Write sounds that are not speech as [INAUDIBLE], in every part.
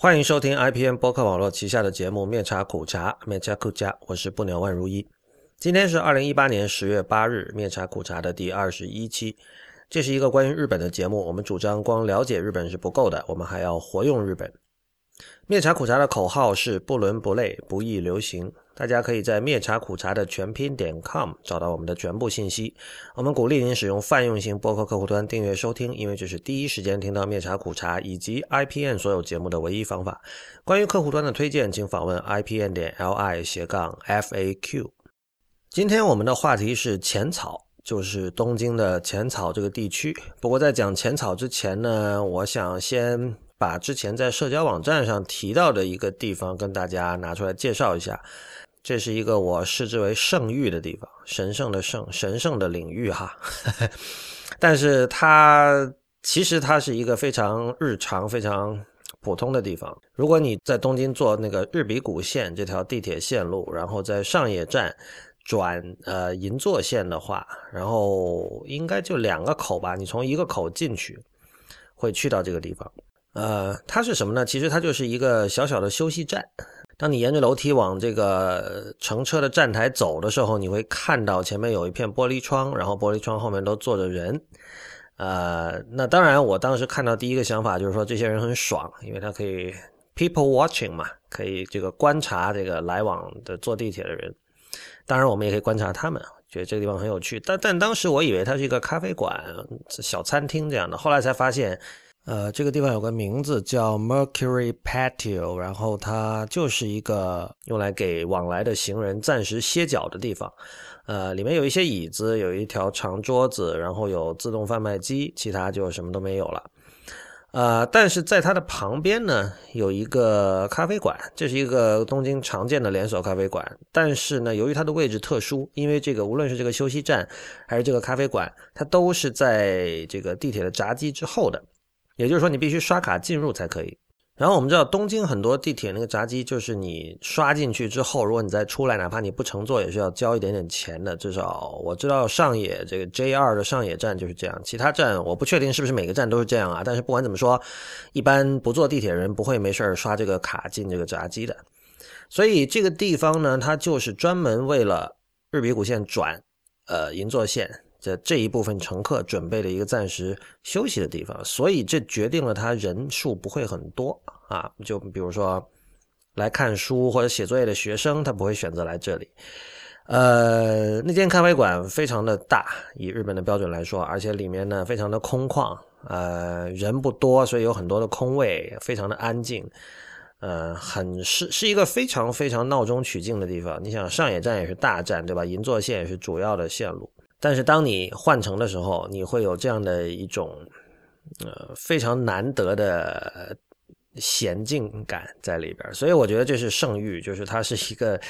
欢迎收听 IPN 播客网络旗下的节目《面茶苦茶》，面茶苦茶，我是不鸟万如一。今天是二零一八年十月八日，《面茶苦茶》的第二十一期。这是一个关于日本的节目。我们主张光了解日本是不够的，我们还要活用日本。面茶苦茶的口号是不伦不类，不易流行。大家可以在灭茶苦茶的全拼点 com 找到我们的全部信息。我们鼓励您使用泛用型播客客户端订阅收听，因为这是第一时间听到灭茶苦茶以及 IPN 所有节目的唯一方法。关于客户端的推荐，请访问 IPN 点 LI 斜杠 FAQ。今天我们的话题是浅草，就是东京的浅草这个地区。不过在讲浅草之前呢，我想先。把之前在社交网站上提到的一个地方跟大家拿出来介绍一下，这是一个我视之为圣域的地方，神圣的圣，神圣的领域哈。[LAUGHS] 但是它其实它是一个非常日常、非常普通的地方。如果你在东京坐那个日比谷线这条地铁线路，然后在上野站转呃银座线的话，然后应该就两个口吧，你从一个口进去，会去到这个地方。呃，它是什么呢？其实它就是一个小小的休息站。当你沿着楼梯往这个乘车的站台走的时候，你会看到前面有一片玻璃窗，然后玻璃窗后面都坐着人。呃，那当然，我当时看到第一个想法就是说，这些人很爽，因为他可以 people watching 嘛，可以这个观察这个来往的坐地铁的人。当然，我们也可以观察他们，觉得这个地方很有趣。但但当时我以为它是一个咖啡馆、小餐厅这样的，后来才发现。呃，这个地方有个名字叫 Mercury Patio，然后它就是一个用来给往来的行人暂时歇脚的地方。呃，里面有一些椅子，有一条长桌子，然后有自动贩卖机，其他就什么都没有了。呃，但是在它的旁边呢，有一个咖啡馆，这是一个东京常见的连锁咖啡馆。但是呢，由于它的位置特殊，因为这个无论是这个休息站还是这个咖啡馆，它都是在这个地铁的闸机之后的。也就是说，你必须刷卡进入才可以。然后我们知道，东京很多地铁那个闸机，就是你刷进去之后，如果你再出来，哪怕你不乘坐，也是要交一点点钱的。至少我知道上野这个 J 二的上野站就是这样，其他站我不确定是不是每个站都是这样啊。但是不管怎么说，一般不坐地铁人不会没事刷这个卡进这个闸机的。所以这个地方呢，它就是专门为了日比谷线转呃银座线。这这一部分乘客准备了一个暂时休息的地方，所以这决定了他人数不会很多啊。就比如说来看书或者写作业的学生，他不会选择来这里。呃，那间咖啡馆非常的大，以日本的标准来说，而且里面呢非常的空旷，呃，人不多，所以有很多的空位，非常的安静。呃，很是是一个非常非常闹中取静的地方。你想上野站也是大站，对吧？银座线也是主要的线路。但是当你换乘的时候，你会有这样的一种呃非常难得的娴静感在里边，所以我觉得这是圣域，就是它是一个，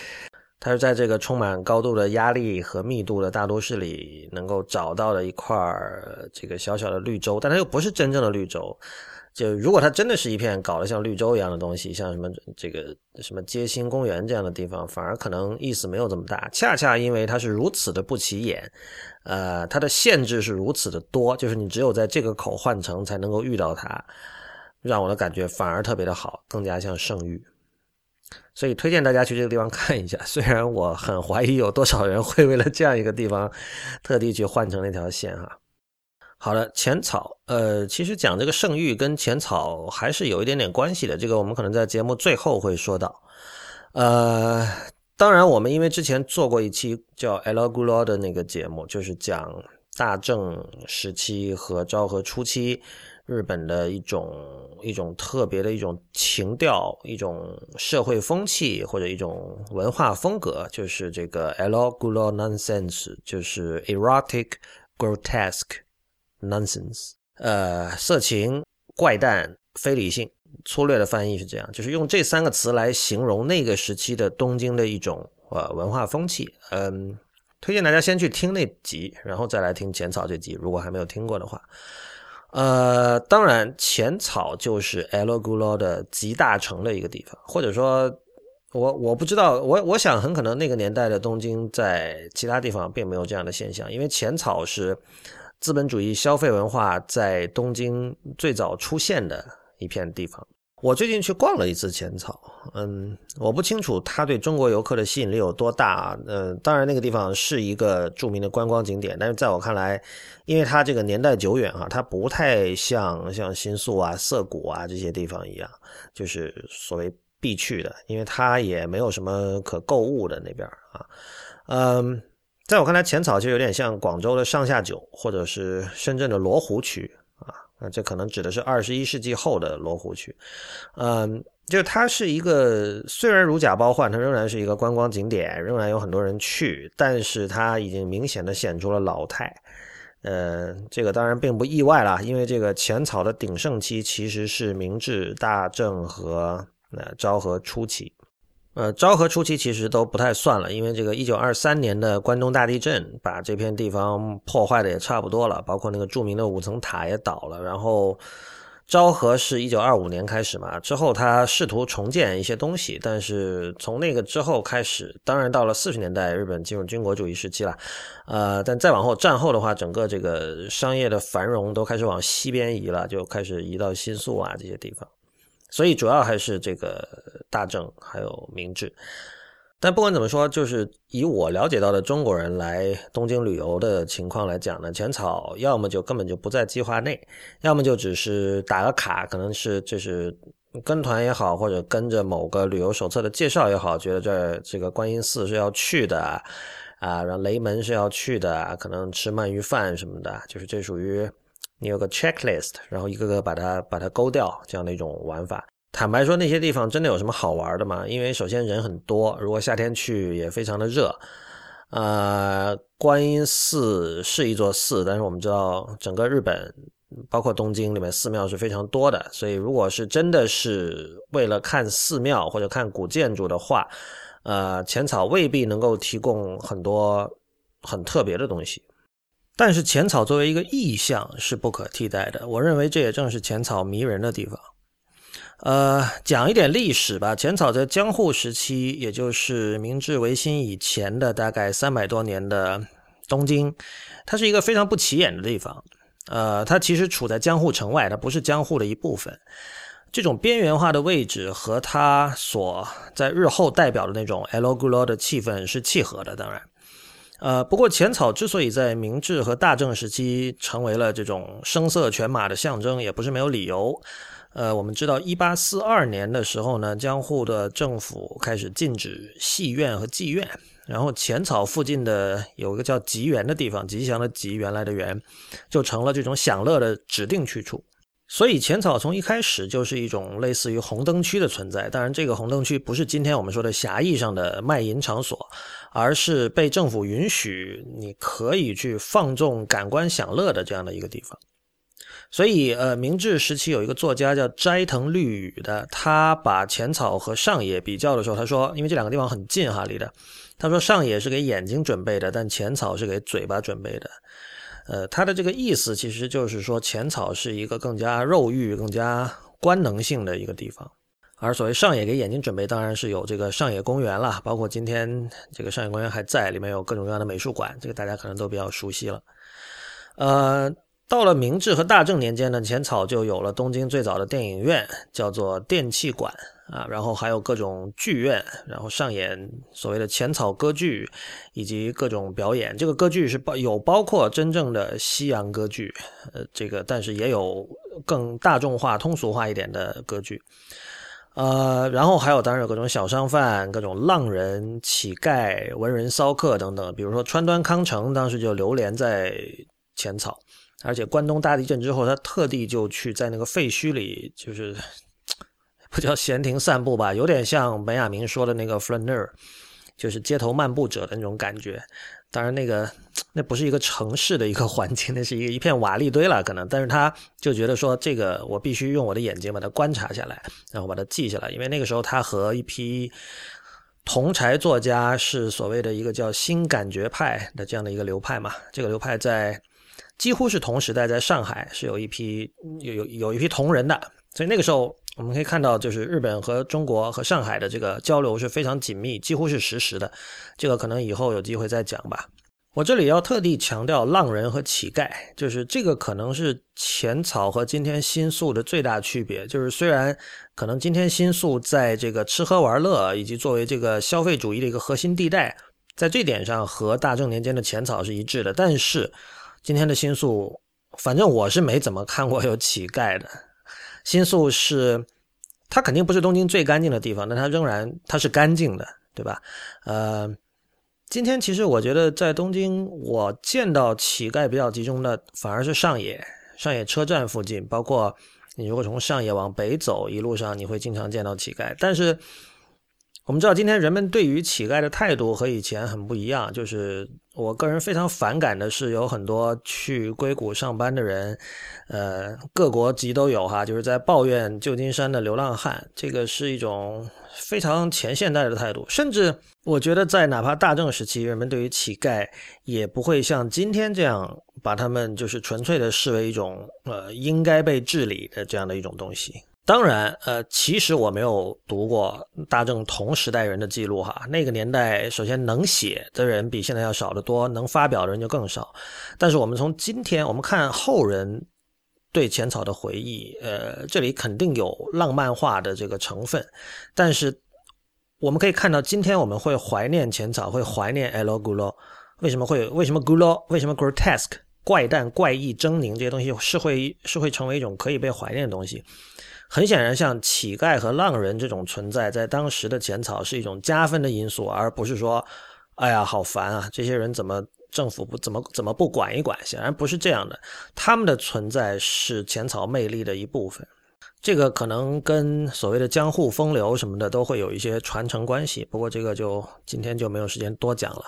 它是在这个充满高度的压力和密度的大都市里能够找到的一块这个小小的绿洲，但它又不是真正的绿洲。就如果它真的是一片搞得像绿洲一样的东西，像什么这个什么街心公园这样的地方，反而可能意思没有这么大。恰恰因为它是如此的不起眼，呃，它的限制是如此的多，就是你只有在这个口换乘才能够遇到它，让我的感觉反而特别的好，更加像圣域。所以推荐大家去这个地方看一下。虽然我很怀疑有多少人会为了这样一个地方特地去换乘那条线哈。好的，浅草，呃，其实讲这个圣域跟浅草还是有一点点关系的，这个我们可能在节目最后会说到。呃，当然，我们因为之前做过一期叫《El Gulo》的那个节目，就是讲大正时期和昭和初期日本的一种一种特别的一种情调、一种社会风气或者一种文化风格，就是这个《El Gulo Nonsense》，就是 Erotic Grotesque。Nonsense，呃，色情、怪诞、非理性，粗略的翻译是这样，就是用这三个词来形容那个时期的东京的一种呃文化风气。嗯，推荐大家先去听那集，然后再来听浅草这集，如果还没有听过的话。呃，当然，浅草就是 El g u l o 的集大成的一个地方，或者说，我我不知道，我我想很可能那个年代的东京在其他地方并没有这样的现象，因为浅草是。资本主义消费文化在东京最早出现的一片地方，我最近去逛了一次浅草，嗯，我不清楚它对中国游客的吸引力有多大。嗯，当然那个地方是一个著名的观光景点，但是在我看来，因为它这个年代久远啊，它不太像像新宿啊、涩谷啊这些地方一样，就是所谓必去的，因为它也没有什么可购物的那边啊。嗯，在我看来，浅草就有点像广州的上下九，或者是深圳的罗湖区。啊，那这可能指的是二十一世纪后的罗湖区，嗯，就它是一个虽然如假包换，它仍然是一个观光景点，仍然有很多人去，但是它已经明显的显出了老态，呃，这个当然并不意外了，因为这个浅草的鼎盛期其实是明治、大正和呃昭和初期。呃，昭和初期其实都不太算了，因为这个一九二三年的关东大地震把这片地方破坏的也差不多了，包括那个著名的五层塔也倒了。然后昭和是一九二五年开始嘛，之后他试图重建一些东西，但是从那个之后开始，当然到了四十年代，日本进入军国主义时期了。呃，但再往后战后的话，整个这个商业的繁荣都开始往西边移了，就开始移到新宿啊这些地方。所以主要还是这个大正还有明治，但不管怎么说，就是以我了解到的中国人来东京旅游的情况来讲呢，浅草要么就根本就不在计划内，要么就只是打个卡，可能是就是跟团也好，或者跟着某个旅游手册的介绍也好，觉得这这个观音寺是要去的啊，然后雷门是要去的，可能吃鳗鱼饭什么的，就是这属于。你有个 checklist，然后一个个把它把它勾掉，这样的一种玩法。坦白说，那些地方真的有什么好玩的吗？因为首先人很多，如果夏天去也非常的热。呃，观音寺是一座寺，但是我们知道整个日本，包括东京里面寺庙是非常多的，所以如果是真的是为了看寺庙或者看古建筑的话，呃，浅草未必能够提供很多很特别的东西。但是浅草作为一个意象是不可替代的，我认为这也正是浅草迷人的地方。呃，讲一点历史吧，浅草在江户时期，也就是明治维新以前的大概三百多年的东京，它是一个非常不起眼的地方。呃，它其实处在江户城外，它不是江户的一部分。这种边缘化的位置和它所在日后代表的那种 L g l o 的气氛是契合的，当然。呃，不过浅草之所以在明治和大正时期成为了这种声色犬马的象征，也不是没有理由。呃，我们知道，一八四二年的时候呢，江户的政府开始禁止戏院和妓院，然后浅草附近的有一个叫吉园的地方，吉祥的吉，原来的园，就成了这种享乐的指定去处。所以浅草从一开始就是一种类似于红灯区的存在。当然，这个红灯区不是今天我们说的狭义上的卖淫场所，而是被政府允许你可以去放纵感官享乐的这样的一个地方。所以，呃，明治时期有一个作家叫斋藤绿羽的，他把浅草和上野比较的时候，他说，因为这两个地方很近哈离的，他说上野是给眼睛准备的，但浅草是给嘴巴准备的。呃，他的这个意思其实就是说，浅草是一个更加肉欲、更加官能性的一个地方，而所谓上野给眼睛准备，当然是有这个上野公园了，包括今天这个上野公园还在，里面有各种各样的美术馆，这个大家可能都比较熟悉了。呃，到了明治和大正年间呢，浅草就有了东京最早的电影院，叫做电器馆。啊，然后还有各种剧院，然后上演所谓的浅草歌剧，以及各种表演。这个歌剧是包有包括真正的西洋歌剧，呃，这个但是也有更大众化、通俗化一点的歌剧。呃，然后还有当然有各种小商贩、各种浪人、乞丐、文人骚客等等。比如说川端康成当时就流连在浅草，而且关东大地震之后，他特地就去在那个废墟里，就是。不叫闲庭散步吧，有点像本雅明说的那个 flaner，就是街头漫步者的那种感觉。当然，那个 [TSK] 那不是一个城市的一个环境，[LAUGHS] 那是一一片瓦砾堆了，可能。但是他就觉得说，这个我必须用我的眼睛把它观察下来，然后把它记下来。因为那个时候他和一批同柴作家是所谓的一个叫新感觉派的这样的一个流派嘛。这个流派在几乎是同时代，在上海是有一批有有有一批同人的，所以那个时候。我们可以看到，就是日本和中国和上海的这个交流是非常紧密，几乎是实时的。这个可能以后有机会再讲吧。我这里要特地强调浪人和乞丐，就是这个可能是浅草和今天新宿的最大区别。就是虽然可能今天新宿在这个吃喝玩乐以及作为这个消费主义的一个核心地带，在这点上和大正年间的浅草是一致的，但是今天的新宿，反正我是没怎么看过有乞丐的。新宿是它肯定不是东京最干净的地方，但它仍然它是干净的，对吧？呃。今天其实我觉得在东京，我见到乞丐比较集中的反而是上野，上野车站附近，包括你如果从上野往北走，一路上你会经常见到乞丐。但是我们知道，今天人们对于乞丐的态度和以前很不一样。就是我个人非常反感的是，有很多去硅谷上班的人，呃，各国籍都有哈，就是在抱怨旧金山的流浪汉，这个是一种。非常前现代的态度，甚至我觉得在哪怕大正时期，人们对于乞丐也不会像今天这样把他们就是纯粹的视为一种呃应该被治理的这样的一种东西。当然，呃，其实我没有读过大正同时代人的记录哈，那个年代首先能写的人比现在要少得多，能发表的人就更少。但是我们从今天我们看后人。对浅草的回忆，呃，这里肯定有浪漫化的这个成分，但是我们可以看到，今天我们会怀念浅草，会怀念 El Gulo，为什么会为什么 Gulo，为什么 grotesque 怪诞、怪异、狰狞这些东西是会是会成为一种可以被怀念的东西？很显然，像乞丐和浪人这种存在，在当时的浅草是一种加分的因素，而不是说，哎呀，好烦啊，这些人怎么？政府不怎么怎么不管一管，显然不是这样的。他们的存在是浅草魅力的一部分，这个可能跟所谓的江户风流什么的都会有一些传承关系。不过这个就今天就没有时间多讲了。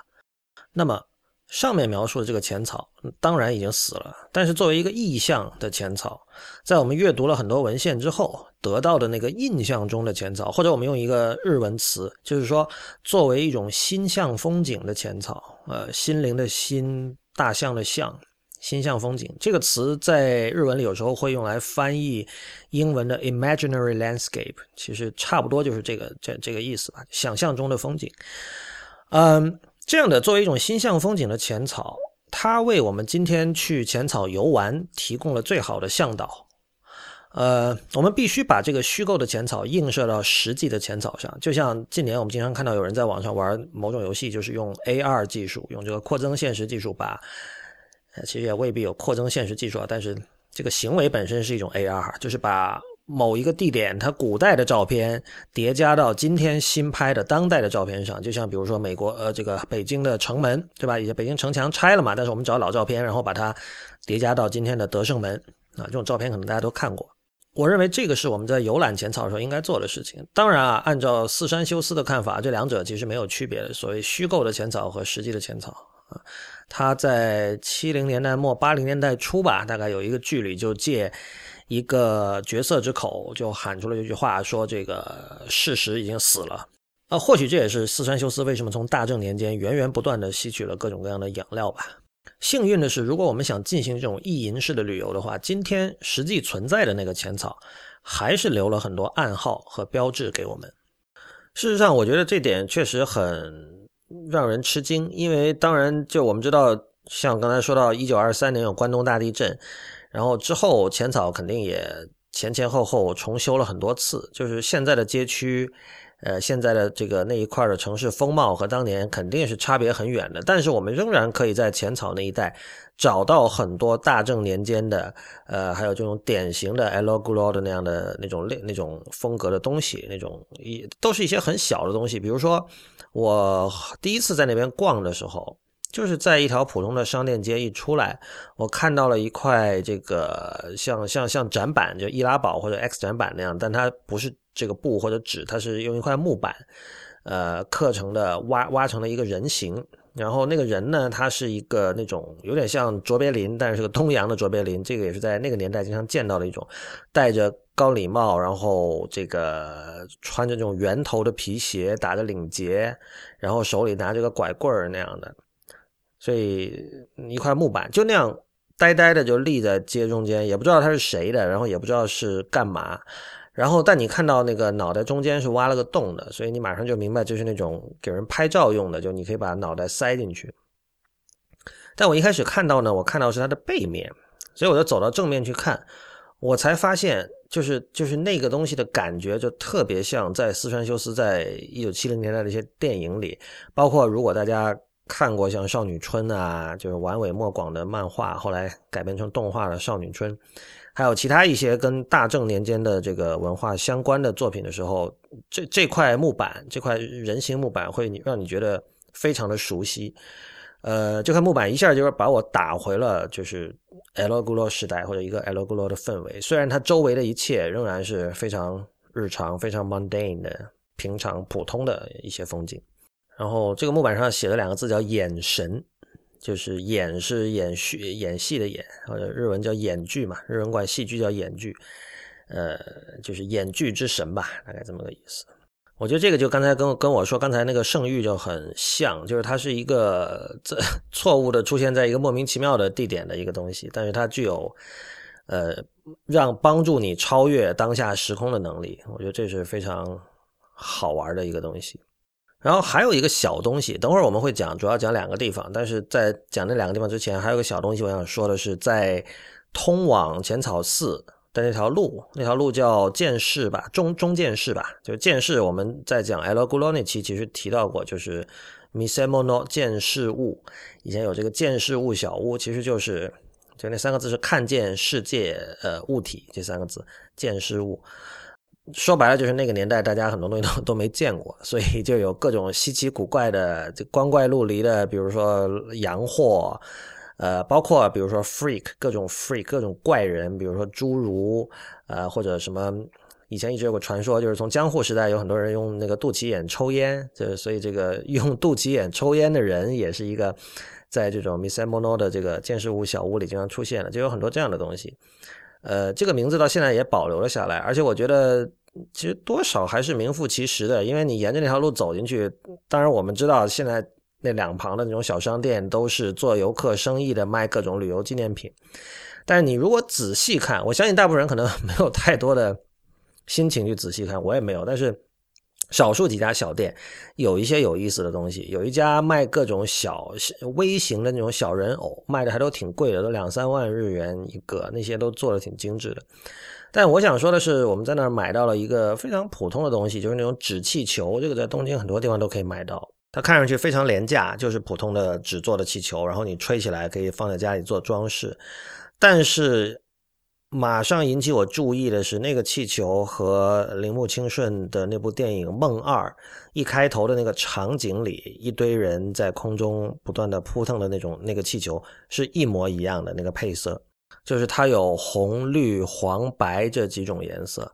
那么。上面描述的这个浅草当然已经死了，但是作为一个意象的浅草，在我们阅读了很多文献之后得到的那个印象中的浅草，或者我们用一个日文词，就是说作为一种心象风景的浅草，呃，心灵的心，大象的象，心象风景这个词在日文里有时候会用来翻译英文的 imaginary landscape，其实差不多就是这个这这个意思吧，想象中的风景，嗯。这样的作为一种心象风景的浅草，它为我们今天去浅草游玩提供了最好的向导。呃，我们必须把这个虚构的浅草映射到实际的浅草上，就像近年我们经常看到有人在网上玩某种游戏，就是用 AR 技术，用这个扩增现实技术把，其实也未必有扩增现实技术啊，但是这个行为本身是一种 AR，就是把。某一个地点，它古代的照片叠加到今天新拍的当代的照片上，就像比如说美国呃这个北京的城门，对吧？以前北京城墙拆了嘛，但是我们找老照片，然后把它叠加到今天的德胜门啊，这种照片可能大家都看过。我认为这个是我们在游览浅草的时候应该做的事情。当然啊，按照四山修斯的看法，这两者其实没有区别的。所谓虚构的浅草和实际的浅草啊，他在七零年代末八零年代初吧，大概有一个剧里就借。一个角色之口就喊出了这句话，说这个事实已经死了。啊，或许这也是四川修斯为什么从大正年间源源不断的吸取了各种各样的养料吧。幸运的是，如果我们想进行这种意淫式的旅游的话，今天实际存在的那个浅草，还是留了很多暗号和标志给我们。事实上，我觉得这点确实很让人吃惊，因为当然，就我们知道，像刚才说到一九二三年有关东大地震。然后之后，浅草肯定也前前后后重修了很多次。就是现在的街区，呃，现在的这个那一块的城市风貌和当年肯定是差别很远的。但是我们仍然可以在浅草那一带找到很多大正年间的，呃，还有这种典型的 l o g l o 的那样的那种类那种风格的东西，那种一都是一些很小的东西。比如说，我第一次在那边逛的时候。就是在一条普通的商店街一出来，我看到了一块这个像像像展板，就易拉宝或者 X 展板那样，但它不是这个布或者纸，它是用一块木板，呃，刻成的挖挖成了一个人形。然后那个人呢，他是一个那种有点像卓别林，但是是个东洋的卓别林，这个也是在那个年代经常见到的一种，戴着高礼帽，然后这个穿着这种圆头的皮鞋，打着领结，然后手里拿着个拐棍儿那样的。所以一块木板就那样呆呆的就立在街中间，也不知道他是谁的，然后也不知道是干嘛。然后但你看到那个脑袋中间是挖了个洞的，所以你马上就明白就是那种给人拍照用的，就你可以把脑袋塞进去。但我一开始看到呢，我看到是它的背面，所以我就走到正面去看，我才发现，就是就是那个东西的感觉就特别像在四川修斯在一九七零年代的一些电影里，包括如果大家看过像《少女春》啊，就是丸尾莫广的漫画，后来改编成动画的《少女春》。还有其他一些跟大正年间的这个文化相关的作品的时候，这这块木板，这块人形木板会让你觉得非常的熟悉。呃，这块木板一下就是把我打回了就是 El Gulo 时代或者一个 El Gulo 的氛围。虽然它周围的一切仍然是非常日常、非常 mundane 的平常普通的一些风景。然后这个木板上写了两个字叫“眼神”。就是演是演戏演戏的演，或者日文叫演剧嘛，日文管戏剧叫演剧，呃，就是演剧之神吧，大概这么个意思。我觉得这个就刚才跟跟我说刚才那个圣域就很像，就是它是一个这错误的出现在一个莫名其妙的地点的一个东西，但是它具有呃让帮助你超越当下时空的能力。我觉得这是非常好玩的一个东西。然后还有一个小东西，等会儿我们会讲，主要讲两个地方。但是在讲那两个地方之前，还有个小东西，我想说的是，在通往浅草寺的那条路，那条路叫剑士吧，中中剑士吧，就是剑士。我们在讲 El Gulo 那期其实提到过，就是 Misemono 剑士物，以前有这个剑士物小屋，其实就是就那三个字是看见世界呃物体这三个字，剑士物。说白了就是那个年代，大家很多东西都都没见过，所以就有各种稀奇古怪的、这光怪陆离的，比如说洋货，呃，包括比如说 freak 各种 freak 各种怪人，比如说侏儒，呃，或者什么以前一直有个传说，就是从江户时代有很多人用那个肚脐眼抽烟，就是所以这个 [LAUGHS] 用肚脐眼抽烟的人也是一个在这种 misamono 的这个见识屋小屋里经常出现的，就有很多这样的东西。呃，这个名字到现在也保留了下来，而且我觉得。其实多少还是名副其实的，因为你沿着那条路走进去，当然我们知道现在那两旁的那种小商店都是做游客生意的，卖各种旅游纪念品。但是你如果仔细看，我相信大部分人可能 [LAUGHS] 没有太多的心情去仔细看，我也没有。但是少数几家小店有一些有意思的东西，有一家卖各种小微型的那种小人偶，卖的还都挺贵的，都两三万日元一个，那些都做的挺精致的。但我想说的是，我们在那儿买到了一个非常普通的东西，就是那种纸气球。这个在东京很多地方都可以买到。它看上去非常廉价，就是普通的纸做的气球，然后你吹起来可以放在家里做装饰。但是马上引起我注意的是，那个气球和铃木清顺的那部电影《梦二》一开头的那个场景里，一堆人在空中不断的扑腾的那种那个气球是一模一样的那个配色。就是它有红、绿、黄、白这几种颜色，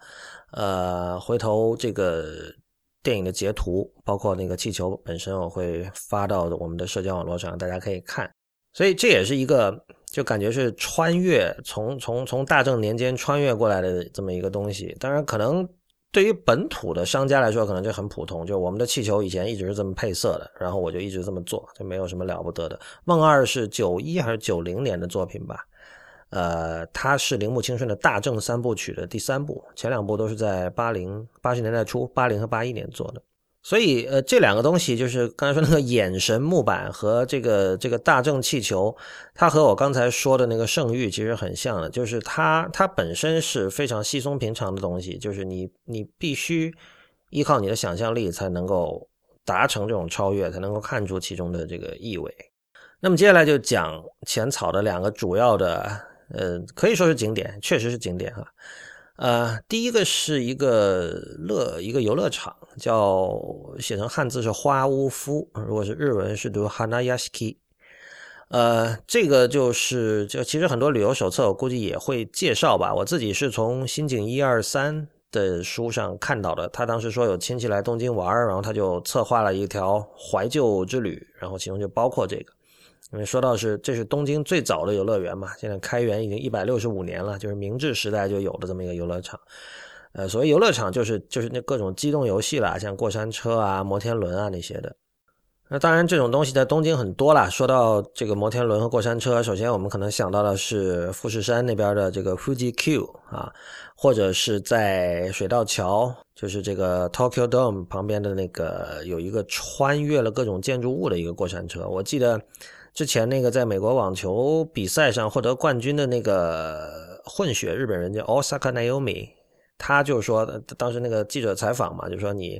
呃，回头这个电影的截图，包括那个气球本身，我会发到我们的社交网络上，大家可以看。所以这也是一个，就感觉是穿越，从从从大正年间穿越过来的这么一个东西。当然，可能对于本土的商家来说，可能就很普通，就我们的气球以前一直是这么配色的，然后我就一直这么做，就没有什么了不得的。梦二是九一还是九零年的作品吧？呃，它是铃木清顺的大正三部曲的第三部，前两部都是在八零八十年代初，八零和八一年做的。所以，呃，这两个东西就是刚才说那个眼神木板和这个这个大正气球，它和我刚才说的那个圣域其实很像的，就是它它本身是非常稀松平常的东西，就是你你必须依靠你的想象力才能够达成这种超越，才能够看出其中的这个意味。那么接下来就讲浅草的两个主要的。呃，可以说是景点，确实是景点哈。呃，第一个是一个乐一个游乐场，叫写成汉字是花屋夫，如果是日文是读 Hanayashiki。呃，这个就是就其实很多旅游手册我估计也会介绍吧。我自己是从新井一二三的书上看到的，他当时说有亲戚来东京玩，然后他就策划了一条怀旧之旅，然后其中就包括这个。因为说到是，这是东京最早的游乐园嘛，现在开园已经一百六十五年了，就是明治时代就有的这么一个游乐场。呃，所谓游乐场就是就是那各种机动游戏啦，像过山车啊、摩天轮啊那些的。那当然这种东西在东京很多啦。说到这个摩天轮和过山车，首先我们可能想到的是富士山那边的这个 Fuji Q 啊，或者是在水道桥，就是这个 Tokyo Dome 旁边的那个有一个穿越了各种建筑物的一个过山车。我记得。之前那个在美国网球比赛上获得冠军的那个混血日本人叫 Osaka Naomi，他就说当时那个记者采访嘛，就说你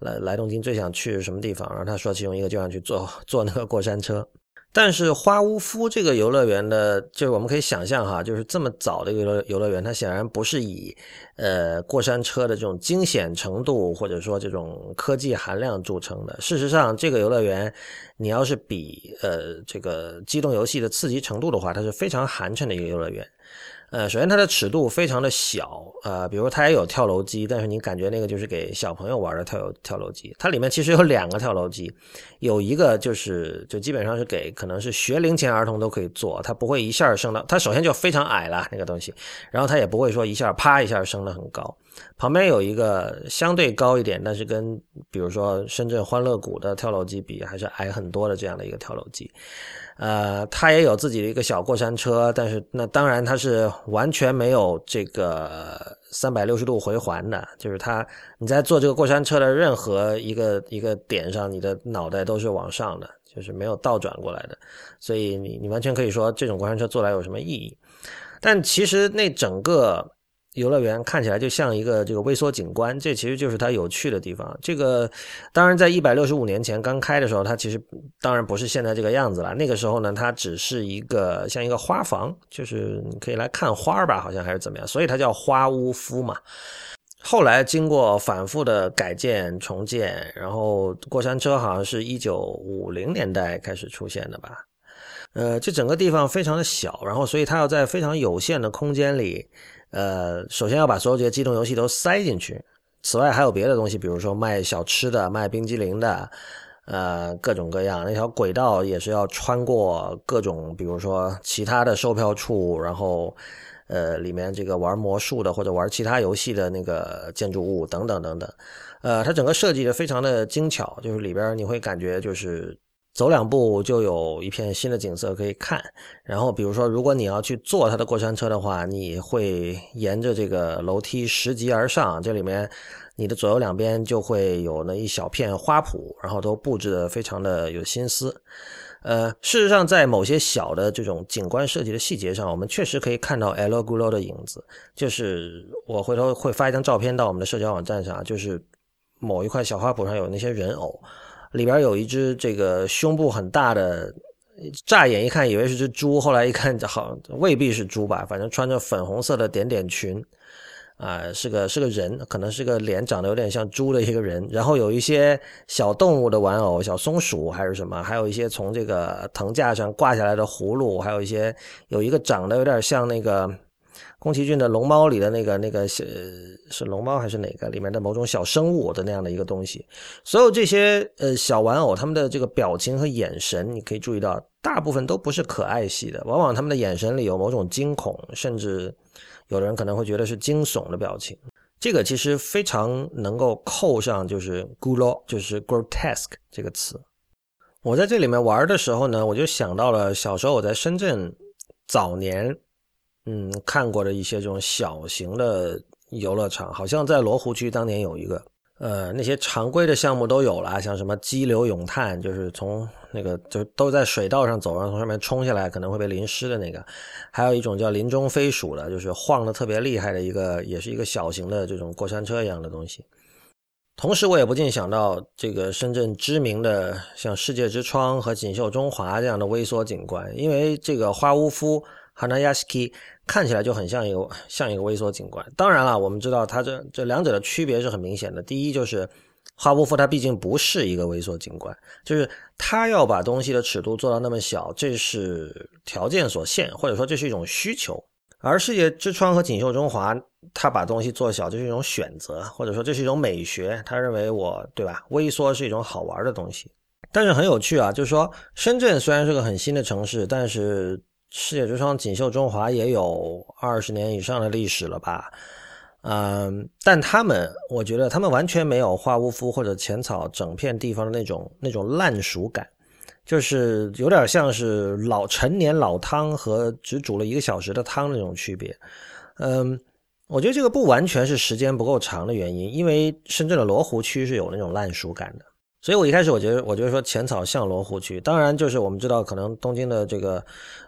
来来东京最想去什么地方，然后他说其中一个就想去坐坐那个过山车。但是花屋夫这个游乐园的，就是我们可以想象哈，就是这么早的一个游乐园，它显然不是以呃过山车的这种惊险程度或者说这种科技含量著称的。事实上，这个游乐园，你要是比呃这个机动游戏的刺激程度的话，它是非常寒碜的一个游乐园。呃，首先它的尺度非常的小，呃，比如它也有跳楼机，但是你感觉那个就是给小朋友玩的跳跳楼机。它里面其实有两个跳楼机，有一个就是就基本上是给可能是学龄前儿童都可以做，它不会一下升到，它首先就非常矮了那个东西，然后它也不会说一下啪一下升的很高。旁边有一个相对高一点，但是跟比如说深圳欢乐谷的跳楼机比还是矮很多的这样的一个跳楼机。呃，它也有自己的一个小过山车，但是那当然它是完全没有这个三百六十度回环的，就是它你在坐这个过山车的任何一个一个点上，你的脑袋都是往上的，就是没有倒转过来的，所以你你完全可以说这种过山车坐来有什么意义？但其实那整个。游乐园看起来就像一个这个微缩景观，这其实就是它有趣的地方。这个当然在一百六十五年前刚开的时候，它其实当然不是现在这个样子了。那个时候呢，它只是一个像一个花房，就是你可以来看花吧，好像还是怎么样，所以它叫花屋夫嘛。后来经过反复的改建重建，然后过山车好像是一九五零年代开始出现的吧。呃，这整个地方非常的小，然后所以它要在非常有限的空间里。呃，首先要把所有这些机动游戏都塞进去。此外，还有别的东西，比如说卖小吃的、卖冰激凌的，呃，各种各样。那条轨道也是要穿过各种，比如说其他的售票处，然后，呃，里面这个玩魔术的或者玩其他游戏的那个建筑物等等等等。呃，它整个设计的非常的精巧，就是里边你会感觉就是。走两步就有一片新的景色可以看，然后比如说，如果你要去坐它的过山车的话，你会沿着这个楼梯拾级而上，这里面你的左右两边就会有那一小片花圃，然后都布置的非常的有心思。呃，事实上，在某些小的这种景观设计的细节上，我们确实可以看到 El Gulo 的影子。就是我回头会发一张照片到我们的社交网站上，就是某一块小花圃上有那些人偶。里边有一只这个胸部很大的，乍眼一看以为是只猪，后来一看好未必是猪吧，反正穿着粉红色的点点裙，啊，是个是个人，可能是个脸长得有点像猪的一个人。然后有一些小动物的玩偶，小松鼠还是什么，还有一些从这个藤架上挂下来的葫芦，还有一些有一个长得有点像那个。宫崎骏的《龙猫》里的那个那个是是龙猫还是哪个里面的某种小生物的那样的一个东西，所有这些呃小玩偶，他们的这个表情和眼神，你可以注意到，大部分都不是可爱系的，往往他们的眼神里有某种惊恐，甚至有的人可能会觉得是惊悚的表情。这个其实非常能够扣上就是 “gulo”，就是 “grotesque” 这个词。我在这里面玩的时候呢，我就想到了小时候我在深圳早年。嗯，看过的一些这种小型的游乐场，好像在罗湖区当年有一个。呃，那些常规的项目都有了，像什么激流勇探，就是从那个就都在水道上走，然后从上面冲下来可能会被淋湿的那个。还有一种叫林中飞鼠的，就是晃的特别厉害的一个，也是一个小型的这种过山车一样的东西。同时，我也不禁想到这个深圳知名的像世界之窗和锦绣中华这样的微缩景观，因为这个花屋夫。Hanayashiki 看起来就很像一个像一个微缩景观。当然了，我们知道它这这两者的区别是很明显的。第一就是花屋夫它毕竟不是一个微缩景观，就是它要把东西的尺度做到那么小，这是条件所限，或者说这是一种需求。而世界之窗和锦绣中华，它把东西做小，这是一种选择，或者说这是一种美学。他认为我对吧？微缩是一种好玩的东西。但是很有趣啊，就是说深圳虽然是个很新的城市，但是。世界之窗、锦绣中华也有二十年以上的历史了吧？嗯，但他们，我觉得他们完全没有花屋夫或者浅草整片地方的那种那种烂熟感，就是有点像是老陈年老汤和只煮了一个小时的汤那种区别。嗯，我觉得这个不完全是时间不够长的原因，因为深圳的罗湖区是有那种烂熟感的。所以我一开始我觉得，我觉得说浅草像罗湖区，当然就是我们知道，可能东京的这个，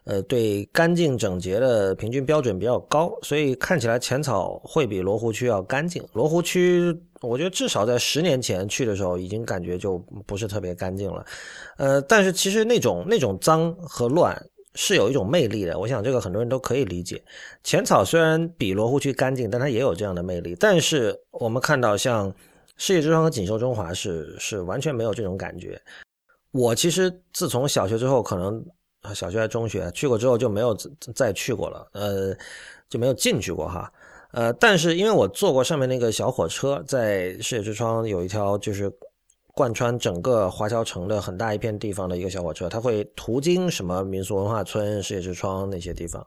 呃，对干净整洁的平均标准比较高，所以看起来浅草会比罗湖区要干净。罗湖区，我觉得至少在十年前去的时候，已经感觉就不是特别干净了。呃，但是其实那种那种脏和乱是有一种魅力的，我想这个很多人都可以理解。浅草虽然比罗湖区干净，但它也有这样的魅力。但是我们看到像。世界之窗和锦绣中华是是完全没有这种感觉。我其实自从小学之后，可能小学还中学去过之后就没有再去过了，呃，就没有进去过哈。呃，但是因为我坐过上面那个小火车，在世界之窗有一条就是贯穿整个华侨城的很大一片地方的一个小火车，它会途经什么民俗文化村、世界之窗那些地方。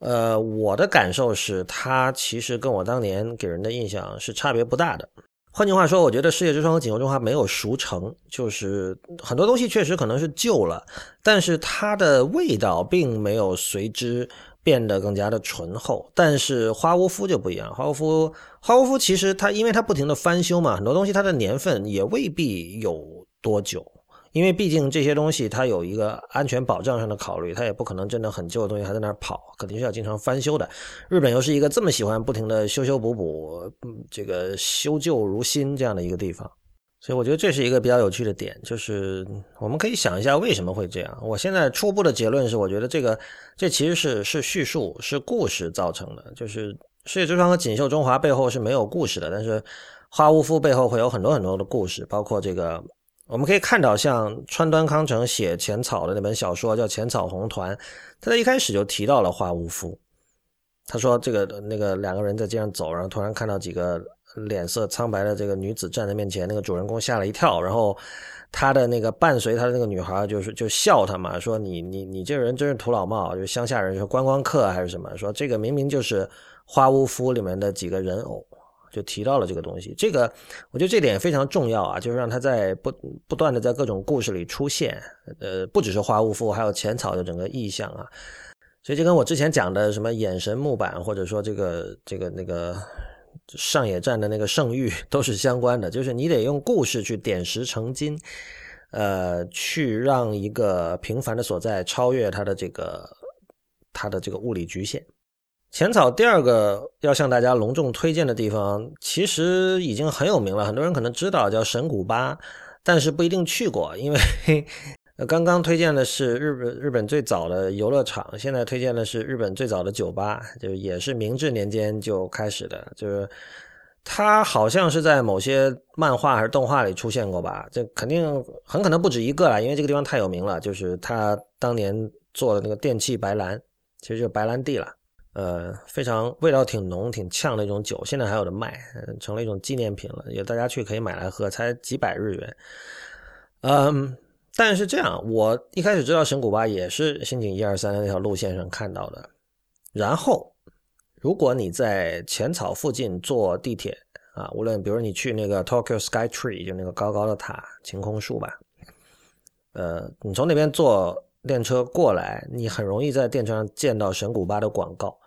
呃，我的感受是，它其实跟我当年给人的印象是差别不大的。换句话说，我觉得世界之窗和锦绣中华没有熟成，就是很多东西确实可能是旧了，但是它的味道并没有随之变得更加的醇厚。但是花屋夫就不一样，花屋夫花屋夫其实它因为它不停的翻修嘛，很多东西它的年份也未必有多久。因为毕竟这些东西它有一个安全保障上的考虑，它也不可能真的很旧的东西还在那儿跑，肯定是要经常翻修的。日本又是一个这么喜欢不停的修修补补，这个修旧如新这样的一个地方，所以我觉得这是一个比较有趣的点，就是我们可以想一下为什么会这样。我现在初步的结论是，我觉得这个这其实是是叙述是故事造成的，就是世界之窗和锦绣中华背后是没有故事的，但是花屋夫背后会有很多很多的故事，包括这个。我们可以看到，像川端康成写浅草的那本小说叫《浅草红团》，他在一开始就提到了花无夫。他说，这个那个两个人在街上走，然后突然看到几个脸色苍白的这个女子站在面前，那个主人公吓了一跳，然后他的那个伴随他的那个女孩就是就笑他嘛，说你你你这个人真是土老帽，就乡下人说观光客还是什么，说这个明明就是花屋夫里面的几个人偶。就提到了这个东西，这个我觉得这点非常重要啊，就是让他在不不断的在各种故事里出现，呃，不只是花无夫，还有浅草的整个意象啊，所以就跟我之前讲的什么眼神木板，或者说这个这个那个上野站的那个圣域都是相关的，就是你得用故事去点石成金，呃，去让一个平凡的所在超越它的这个它的这个物理局限。浅草第二个要向大家隆重推荐的地方，其实已经很有名了，很多人可能知道叫神谷巴，但是不一定去过，因为刚刚推荐的是日本日本最早的游乐场，现在推荐的是日本最早的酒吧，就也是明治年间就开始的，就是它好像是在某些漫画还是动画里出现过吧，这肯定很可能不止一个了，因为这个地方太有名了，就是他当年做的那个电器白兰，其实就是白兰地了。呃，非常味道挺浓、挺呛的一种酒，现在还有的卖，成了一种纪念品了。也大家去可以买来喝，才几百日元。嗯，但是这样，我一开始知道神谷巴也是新井一二三那条路线上看到的。然后，如果你在浅草附近坐地铁啊，无论比如你去那个 Tokyo Sky Tree，就那个高高的塔晴空树吧，呃，你从那边坐电车过来，你很容易在电车上见到神谷巴的广告。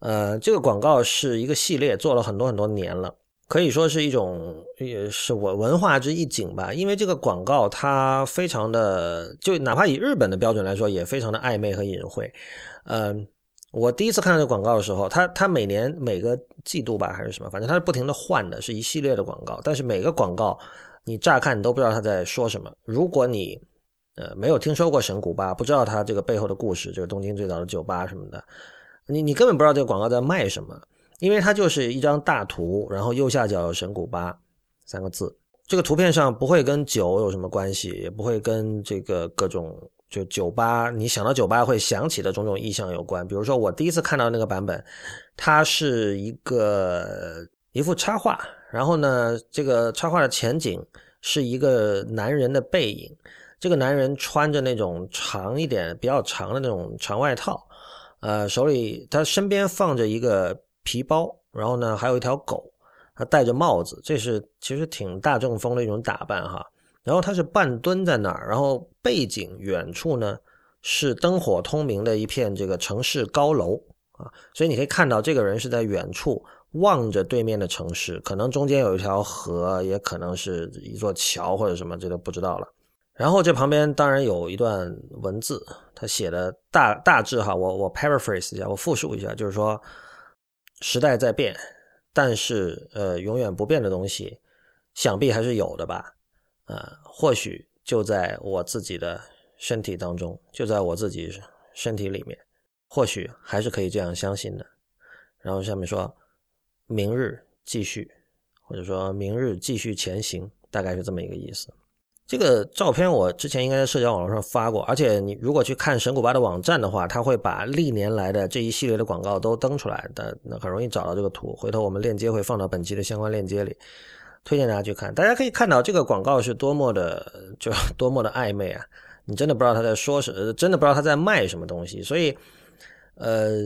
呃，这个广告是一个系列，做了很多很多年了，可以说是一种也是文文化之一景吧。因为这个广告它非常的，就哪怕以日本的标准来说，也非常的暧昧和隐晦。嗯，我第一次看到这个广告的时候，它它每年每个季度吧还是什么，反正它是不停的换的，是一系列的广告。但是每个广告你乍看你都不知道它在说什么。如果你呃没有听说过神谷吧，不知道它这个背后的故事，就是东京最早的酒吧什么的。你你根本不知道这个广告在卖什么，因为它就是一张大图，然后右下角有神谷巴三个字。这个图片上不会跟酒有什么关系，也不会跟这个各种就酒吧你想到酒吧会想起的种种意象有关。比如说我第一次看到那个版本，它是一个一幅插画，然后呢，这个插画的前景是一个男人的背影，这个男人穿着那种长一点、比较长的那种长外套。呃，手里他身边放着一个皮包，然后呢，还有一条狗，他戴着帽子，这是其实挺大众风的一种打扮哈。然后他是半蹲在那儿，然后背景远处呢是灯火通明的一片这个城市高楼啊，所以你可以看到这个人是在远处望着对面的城市，可能中间有一条河，也可能是一座桥或者什么，这都不知道了。然后这旁边当然有一段文字，他写的大大致哈，我我 paraphrase 一下，我复述一下，就是说时代在变，但是呃永远不变的东西，想必还是有的吧？呃，或许就在我自己的身体当中，就在我自己身体里面，或许还是可以这样相信的。然后下面说，明日继续，或者说明日继续前行，大概是这么一个意思。这个照片我之前应该在社交网络上发过，而且你如果去看神谷巴的网站的话，他会把历年来的这一系列的广告都登出来的，那很容易找到这个图。回头我们链接会放到本期的相关链接里，推荐大家去看。大家可以看到这个广告是多么的就 [LAUGHS] 多么的暧昧啊！你真的不知道他在说什，真的不知道他在卖什么东西。所以，呃，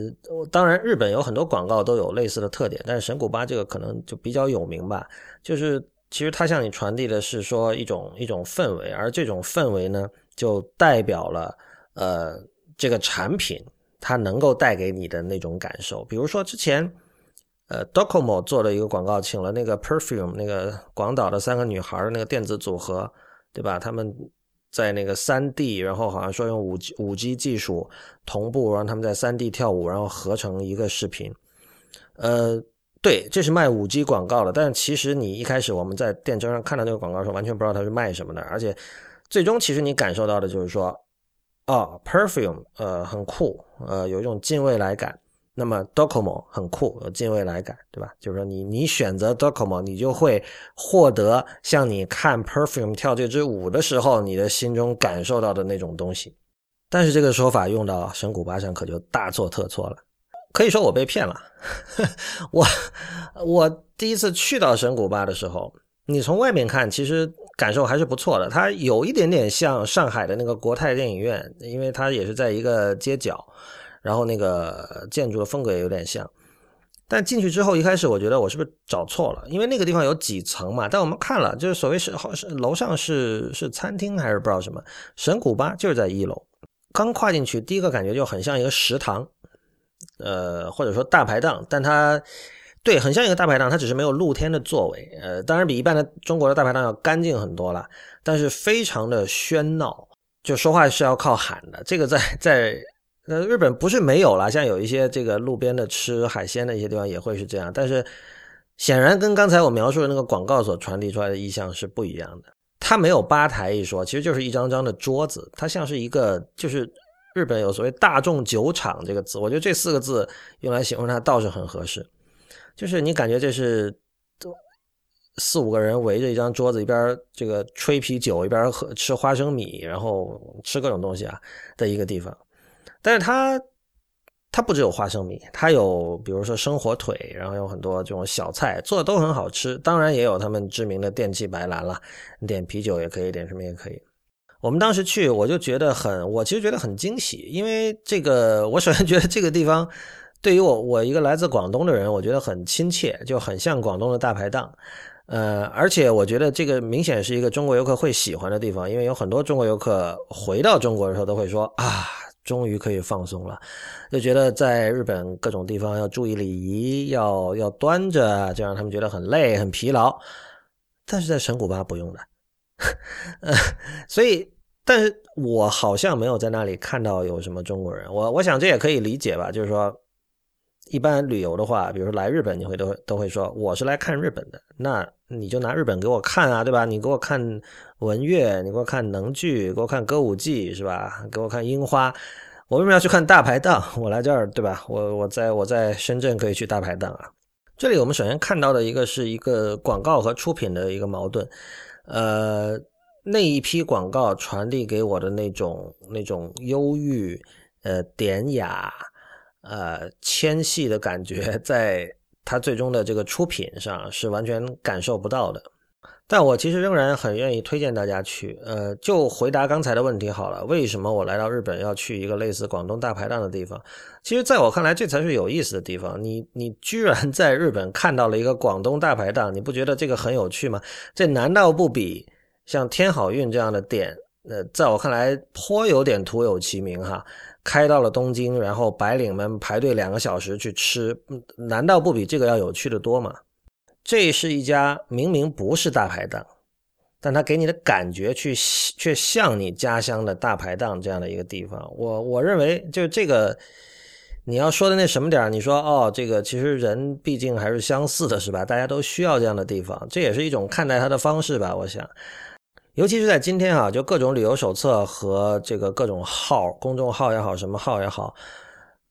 当然日本有很多广告都有类似的特点，但是神谷巴这个可能就比较有名吧，就是。其实它向你传递的是说一种一种氛围，而这种氛围呢，就代表了呃这个产品它能够带给你的那种感受。比如说之前呃 Docomo 做的一个广告，请了那个 Perfume 那个广岛的三个女孩的那个电子组合，对吧？他们在那个三 D，然后好像说用五 G 五 G 技术同步，让他们在三 D 跳舞，然后合成一个视频，呃。对，这是卖五 G 广告的，但其实你一开始我们在电车上看到那个广告时候，完全不知道它是卖什么的，而且最终其实你感受到的就是说，哦，perfume，呃，很酷，呃，有一种近未来感。那么 Docomo 很酷，有近未来感，对吧？就是说你你选择 Docomo，你就会获得像你看 perfume 跳这支舞的时候，你的心中感受到的那种东西。但是这个说法用到神谷巴上可就大错特错了。可以说我被骗了。[LAUGHS] 我我第一次去到神谷巴的时候，你从外面看，其实感受还是不错的。它有一点点像上海的那个国泰电影院，因为它也是在一个街角，然后那个建筑的风格也有点像。但进去之后，一开始我觉得我是不是找错了？因为那个地方有几层嘛。但我们看了，就是所谓是好是楼上是是餐厅还是不知道什么，神谷巴就是在一楼。刚跨进去，第一个感觉就很像一个食堂。呃，或者说大排档，但它对很像一个大排档，它只是没有露天的座位。呃，当然比一般的中国的大排档要干净很多了，但是非常的喧闹，就说话是要靠喊的。这个在在呃日本不是没有了，像有一些这个路边的吃海鲜的一些地方也会是这样，但是显然跟刚才我描述的那个广告所传递出来的意象是不一样的。它没有吧台一说，其实就是一张张的桌子，它像是一个就是。日本有所谓“大众酒厂”这个字，我觉得这四个字用来形容它倒是很合适。就是你感觉这是四五个人围着一张桌子，一边这个吹啤酒，一边喝吃花生米，然后吃各种东西啊的一个地方。但是它它不只有花生米，它有比如说生火腿，然后有很多这种小菜，做的都很好吃。当然也有他们知名的电器白兰了，点啤酒也可以，点什么也可以。我们当时去，我就觉得很，我其实觉得很惊喜，因为这个，我首先觉得这个地方对于我，我一个来自广东的人，我觉得很亲切，就很像广东的大排档，呃，而且我觉得这个明显是一个中国游客会喜欢的地方，因为有很多中国游客回到中国的时候都会说啊，终于可以放松了，就觉得在日本各种地方要注意礼仪，要要端着，就让他们觉得很累、很疲劳，但是在神谷巴不用的。[LAUGHS] 呃，所以，但是我好像没有在那里看到有什么中国人。我我想这也可以理解吧，就是说，一般旅游的话，比如说来日本，你会都都会说我是来看日本的，那你就拿日本给我看啊，对吧？你给我看文乐，你给我看能剧，给我看歌舞伎，是吧？给我看樱花，我为什么要去看大排档？我来这儿，对吧？我我在我在深圳可以去大排档啊。这里我们首先看到的一个是一个广告和出品的一个矛盾。呃，那一批广告传递给我的那种那种忧郁、呃典雅、呃纤细的感觉，在它最终的这个出品上是完全感受不到的。但我其实仍然很愿意推荐大家去。呃，就回答刚才的问题好了，为什么我来到日本要去一个类似广东大排档的地方？其实，在我看来，这才是有意思的地方。你你居然在日本看到了一个广东大排档，你不觉得这个很有趣吗？这难道不比像天好运这样的店，呃，在我看来颇有点徒有其名哈，开到了东京，然后白领们排队两个小时去吃，难道不比这个要有趣的多吗？这是一家明明不是大排档，但它给你的感觉去却像你家乡的大排档这样的一个地方。我我认为就是这个你要说的那什么点你说哦，这个其实人毕竟还是相似的，是吧？大家都需要这样的地方，这也是一种看待它的方式吧。我想。尤其是在今天啊，就各种旅游手册和这个各种号、公众号也好，什么号也好，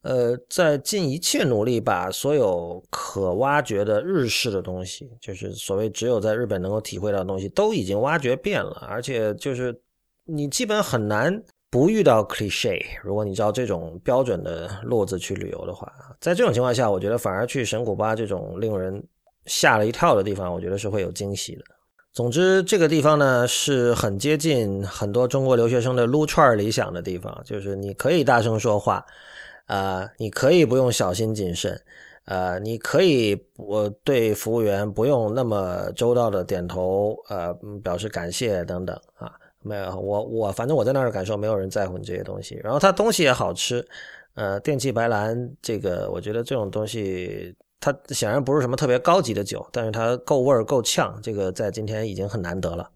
呃，在尽一切努力把所有可挖掘的日式的东西，就是所谓只有在日本能够体会到的东西，都已经挖掘遍了。而且就是你基本很难不遇到 cliche。如果你照这种标准的路子去旅游的话，在这种情况下，我觉得反而去神谷巴这种令人吓了一跳的地方，我觉得是会有惊喜的。总之，这个地方呢是很接近很多中国留学生的撸串理想的地方，就是你可以大声说话，呃，你可以不用小心谨慎，呃，你可以我对服务员不用那么周到的点头，呃，表示感谢等等啊，没有，我我反正我在那儿感受没有人在乎你这些东西，然后它东西也好吃，呃，电气白兰这个我觉得这种东西。它显然不是什么特别高级的酒，但是它够味儿够呛，这个在今天已经很难得了。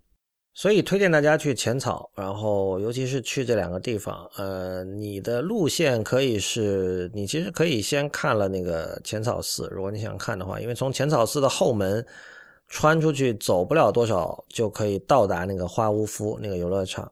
所以推荐大家去浅草，然后尤其是去这两个地方。呃，你的路线可以是你其实可以先看了那个浅草寺，如果你想看的话，因为从浅草寺的后门穿出去走不了多少就可以到达那个花屋夫那个游乐场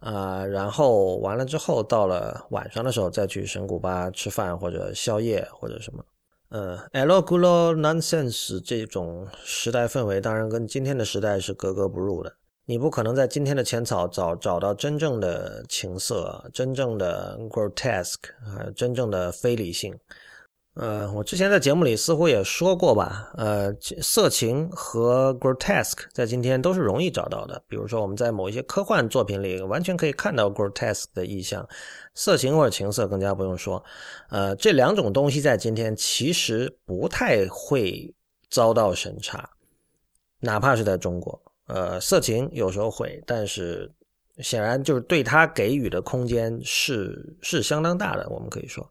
啊。然后完了之后，到了晚上的时候再去神谷巴吃饭或者宵夜或者什么。呃嗯、，L Gulo Nonsense 这种时代氛围，当然跟今天的时代是格格不入的。你不可能在今天的浅草找找到真正的情色、真正的 grotesque，还有真正的非理性。呃，我之前在节目里似乎也说过吧，呃，色情和 grotesque 在今天都是容易找到的。比如说，我们在某一些科幻作品里，完全可以看到 grotesque 的意象，色情或者情色更加不用说。呃，这两种东西在今天其实不太会遭到审查，哪怕是在中国，呃，色情有时候会，但是显然就是对他给予的空间是是相当大的，我们可以说。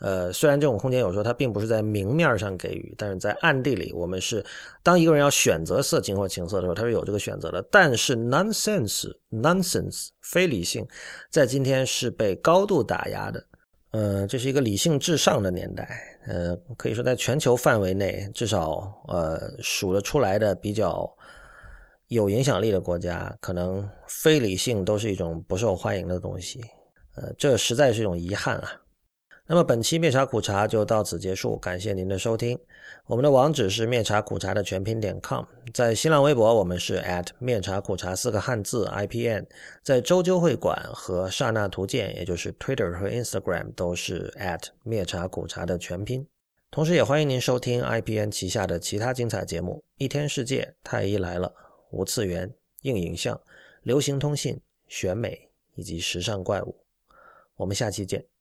呃，虽然这种空间有时候它并不是在明面上给予，但是在暗地里，我们是当一个人要选择色情或情色的时候，他是有这个选择的。但是 nonsense nonsense 非理性，在今天是被高度打压的。呃，这是一个理性至上的年代。呃，可以说在全球范围内，至少呃数得出来的比较有影响力的国家，可能非理性都是一种不受欢迎的东西。呃，这实在是一种遗憾啊。那么本期灭茶苦茶就到此结束，感谢您的收听。我们的网址是灭茶苦茶的全拼点 com，在新浪微博我们是 at 灭茶苦茶四个汉字 IPN，在周究会馆和刹那图鉴，也就是 Twitter 和 Instagram 都是 at 灭茶苦茶的全拼。同时也欢迎您收听 IPN 旗下的其他精彩节目：一天世界、太医来了、无次元、硬影像、流行通信、选美以及时尚怪物。我们下期见。